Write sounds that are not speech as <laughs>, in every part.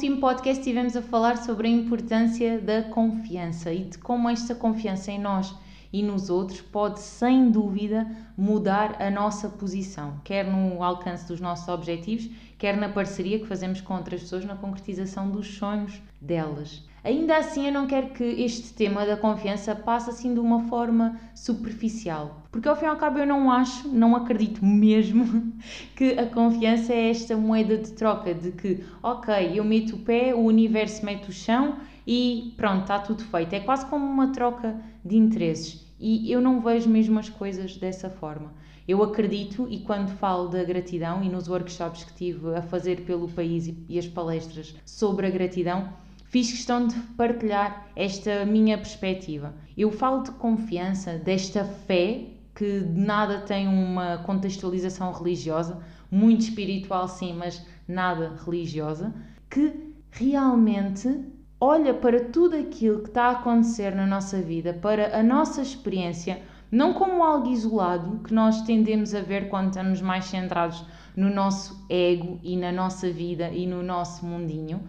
Último podcast estivemos a falar sobre a importância da confiança e de como esta confiança em nós e nos outros pode, sem dúvida, mudar a nossa posição, quer no alcance dos nossos objetivos, quer na parceria que fazemos com outras pessoas na concretização dos sonhos delas. Ainda assim, eu não quero que este tema da confiança passe assim de uma forma superficial, porque ao fim e ao cabo eu não acho, não acredito mesmo <laughs> que a confiança é esta moeda de troca de que, ok, eu meto o pé, o universo mete o chão e pronto, está tudo feito. É quase como uma troca de interesses e eu não vejo mesmo as coisas dessa forma. Eu acredito, e quando falo da gratidão e nos workshops que tive a fazer pelo país e as palestras sobre a gratidão, fiz questão de partilhar esta minha perspectiva. Eu falo de confiança, desta fé que de nada tem uma contextualização religiosa, muito espiritual sim, mas nada religiosa, que realmente olha para tudo aquilo que está a acontecer na nossa vida, para a nossa experiência, não como algo isolado que nós tendemos a ver quando estamos mais centrados no nosso ego e na nossa vida e no nosso mundinho,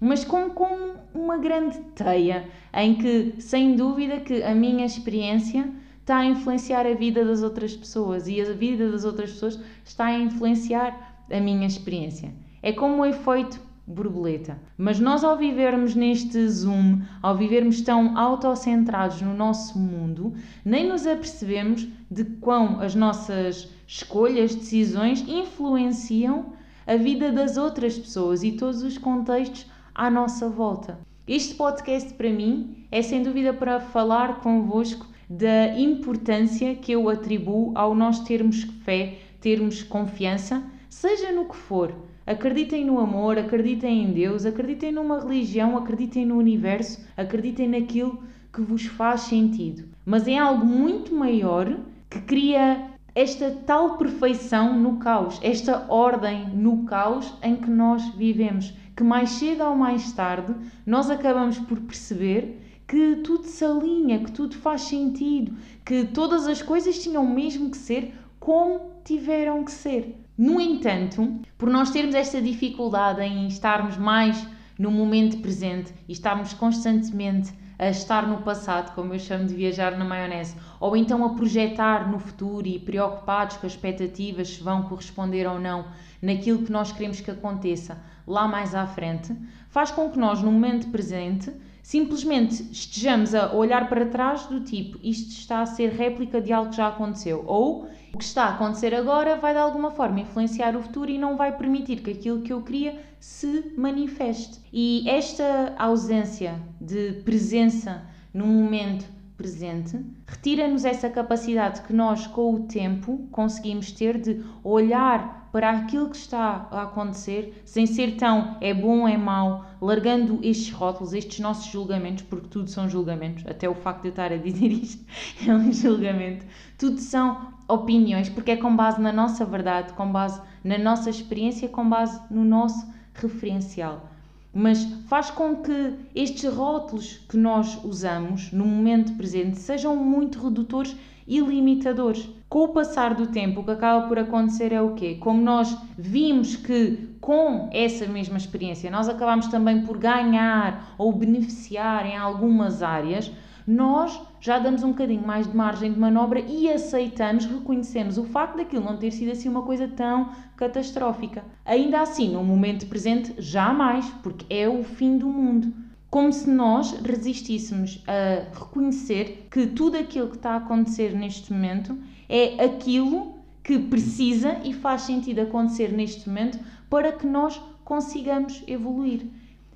mas como, como uma grande teia em que, sem dúvida, que a minha experiência está a influenciar a vida das outras pessoas e a vida das outras pessoas está a influenciar a minha experiência. É como o efeito borboleta. Mas nós, ao vivermos neste Zoom, ao vivermos tão autocentrados no nosso mundo, nem nos apercebemos de quão as nossas escolhas, decisões influenciam a vida das outras pessoas e todos os contextos à nossa volta. Este podcast para mim é sem dúvida para falar convosco da importância que eu atribuo ao nós termos fé, termos confiança, seja no que for. Acreditem no amor, acreditem em Deus, acreditem numa religião, acreditem no universo, acreditem naquilo que vos faz sentido. Mas é algo muito maior que cria esta tal perfeição no caos, esta ordem no caos em que nós vivemos que mais cedo ou mais tarde nós acabamos por perceber que tudo se alinha, que tudo faz sentido, que todas as coisas tinham mesmo que ser como tiveram que ser. No entanto, por nós termos esta dificuldade em estarmos mais no momento presente e estarmos constantemente a estar no passado, como eu chamo de viajar na maionese, ou então a projetar no futuro e preocupados com as expectativas se vão corresponder ou não naquilo que nós queremos que aconteça lá mais à frente, faz com que nós, no momento presente, simplesmente estejamos a olhar para trás do tipo isto está a ser réplica de algo que já aconteceu, ou o que está a acontecer agora vai de alguma forma influenciar o futuro e não vai permitir que aquilo que eu queria se manifeste. E esta ausência de presença no momento presente retira-nos essa capacidade que nós, com o tempo, conseguimos ter de olhar para aquilo que está a acontecer sem ser tão é bom, é mau, largando estes rótulos, estes nossos julgamentos, porque tudo são julgamentos, até o facto de eu estar a dizer <laughs> isto é um julgamento, tudo são opiniões, porque é com base na nossa verdade, com base na nossa experiência, com base no nosso referencial mas faz com que estes rótulos que nós usamos no momento presente sejam muito redutores e limitadores. Com o passar do tempo, o que acaba por acontecer é o quê? Como nós vimos que com essa mesma experiência nós acabamos também por ganhar ou beneficiar em algumas áreas, nós já damos um bocadinho mais de margem de manobra e aceitamos, reconhecemos o facto daquilo não ter sido assim uma coisa tão catastrófica. Ainda assim, no momento presente, jamais, porque é o fim do mundo. Como se nós resistíssemos a reconhecer que tudo aquilo que está a acontecer neste momento é aquilo que precisa e faz sentido acontecer neste momento para que nós consigamos evoluir.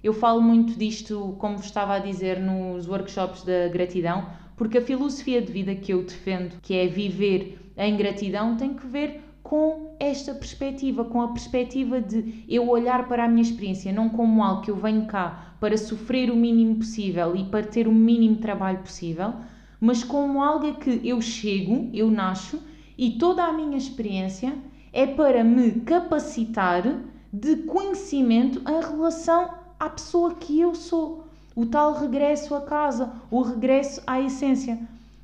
Eu falo muito disto, como vos estava a dizer, nos workshops da gratidão, porque a filosofia de vida que eu defendo, que é viver em gratidão, tem que ver com esta perspectiva, com a perspectiva de eu olhar para a minha experiência não como algo que eu venho cá para sofrer o mínimo possível e para ter o mínimo trabalho possível, mas como algo que eu chego, eu nasço e toda a minha experiência é para me capacitar de conhecimento em relação à pessoa que eu sou. O tal regresso a casa, o regresso à essência.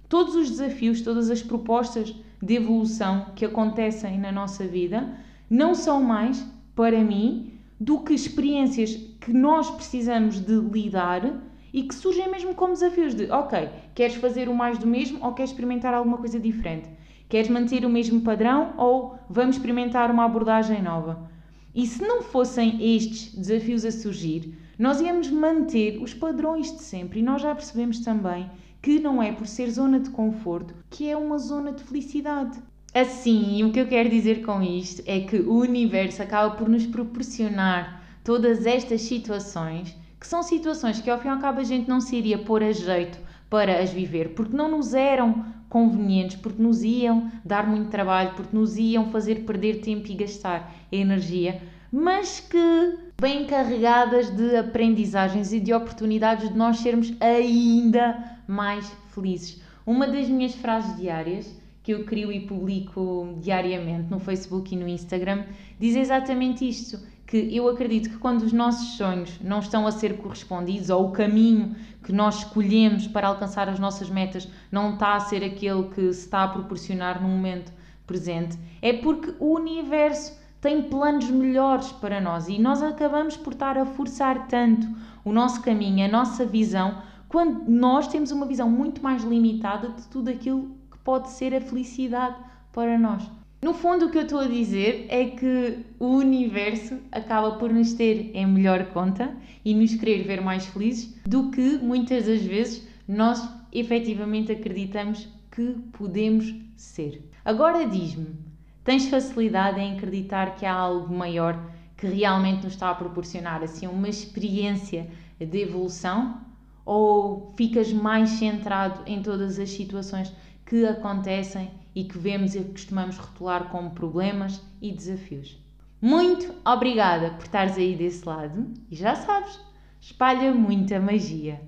Todos os desafios, todas as propostas de evolução que acontecem na nossa vida não são mais, para mim, do que experiências que nós precisamos de lidar e que surgem mesmo como desafios de, ok, queres fazer o mais do mesmo ou queres experimentar alguma coisa diferente? Queres manter o mesmo padrão ou vamos experimentar uma abordagem nova? E se não fossem estes desafios a surgir, nós íamos manter os padrões de sempre e nós já percebemos também que não é por ser zona de conforto que é uma zona de felicidade. Assim, o que eu quero dizer com isto é que o universo acaba por nos proporcionar todas estas situações, que são situações que ao fim e ao cabo a gente não se iria pôr a jeito para as viver, porque não nos eram convenientes, porque nos iam dar muito trabalho, porque nos iam fazer perder tempo e gastar energia, mas que bem carregadas de aprendizagens e de oportunidades de nós sermos ainda mais felizes. Uma das minhas frases diárias, que eu crio e publico diariamente no Facebook e no Instagram, diz exatamente isto: que eu acredito que quando os nossos sonhos não estão a ser correspondidos ou o caminho que nós escolhemos para alcançar as nossas metas não está a ser aquele que se está a proporcionar no momento presente, é porque o universo tem planos melhores para nós e nós acabamos por estar a forçar tanto o nosso caminho, a nossa visão, quando nós temos uma visão muito mais limitada de tudo aquilo que pode ser a felicidade para nós. No fundo, o que eu estou a dizer é que o universo acaba por nos ter em melhor conta e nos querer ver mais felizes do que muitas das vezes nós efetivamente acreditamos que podemos ser. Agora diz-me, tens facilidade em acreditar que há algo maior que realmente nos está a proporcionar assim uma experiência de evolução? Ou ficas mais centrado em todas as situações que acontecem e que vemos e costumamos rotular como problemas e desafios. Muito obrigada por estares aí desse lado e já sabes, espalha muita magia.